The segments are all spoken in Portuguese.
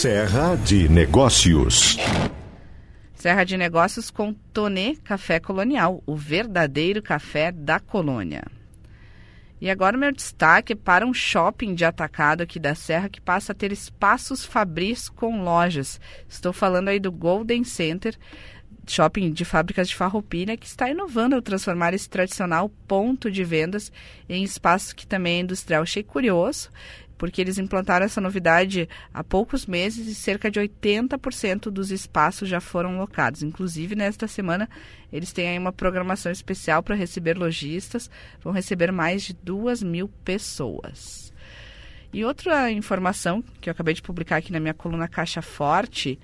Serra de Negócios. Serra de Negócios com Tonê Café Colonial, o verdadeiro café da colônia. E agora o meu destaque é para um shopping de atacado aqui da Serra que passa a ter espaços fabris com lojas. Estou falando aí do Golden Center, shopping de fábricas de farroupilha, que está inovando ao transformar esse tradicional ponto de vendas em espaço que também é industrial. Achei curioso porque eles implantaram essa novidade há poucos meses e cerca de 80% dos espaços já foram locados. Inclusive, nesta semana, eles têm aí uma programação especial para receber lojistas, vão receber mais de duas mil pessoas. E outra informação que eu acabei de publicar aqui na minha coluna Caixa Forte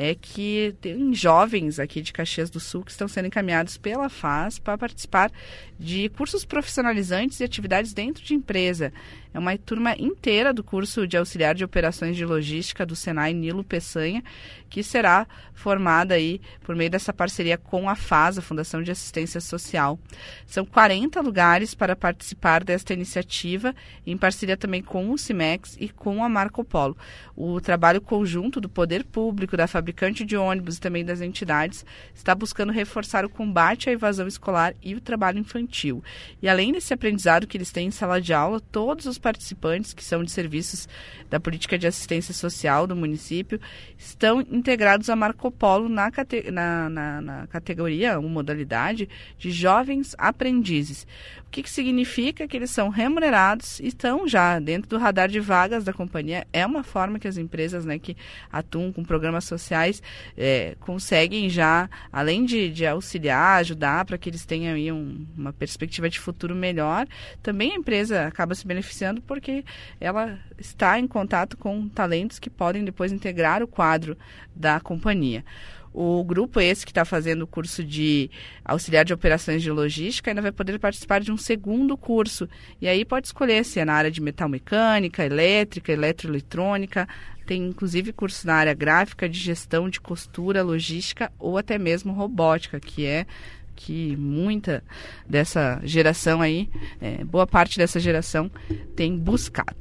é que tem jovens aqui de Caxias do Sul que estão sendo encaminhados pela FAS para participar de cursos profissionalizantes e atividades dentro de empresa. É uma turma inteira do curso de auxiliar de operações de logística do Senai Nilo Peçanha, que será formada aí por meio dessa parceria com a FAS, a Fundação de Assistência Social. São 40 lugares para participar desta iniciativa, em parceria também com o CIMEX e com a Marco Polo. O trabalho conjunto do poder público, da fabricante de ônibus e também das entidades está buscando reforçar o combate à evasão escolar e o trabalho infantil. E além desse aprendizado que eles têm em sala de aula, todos os participantes que são de serviços da política de assistência social do município estão integrados a Marco Polo na, cate na, na, na categoria, uma modalidade de jovens aprendizes. O que, que significa que eles são remunerados e estão já dentro do radar de vagas da companhia. É uma forma que as empresas né, que atuam com programas sociais é, conseguem já, além de, de auxiliar, ajudar para que eles tenham aí um, uma perspectiva de futuro melhor, também a empresa acaba se beneficiando porque ela está em contato com talentos que podem depois integrar o quadro da companhia. O grupo esse que está fazendo o curso de auxiliar de operações de logística ainda vai poder participar de um segundo curso. E aí pode escolher se é na área de metal mecânica, elétrica, eletroeletrônica. Tem inclusive curso na área gráfica, de gestão de costura, logística ou até mesmo robótica, que é que muita dessa geração aí, é, boa parte dessa geração tem buscado.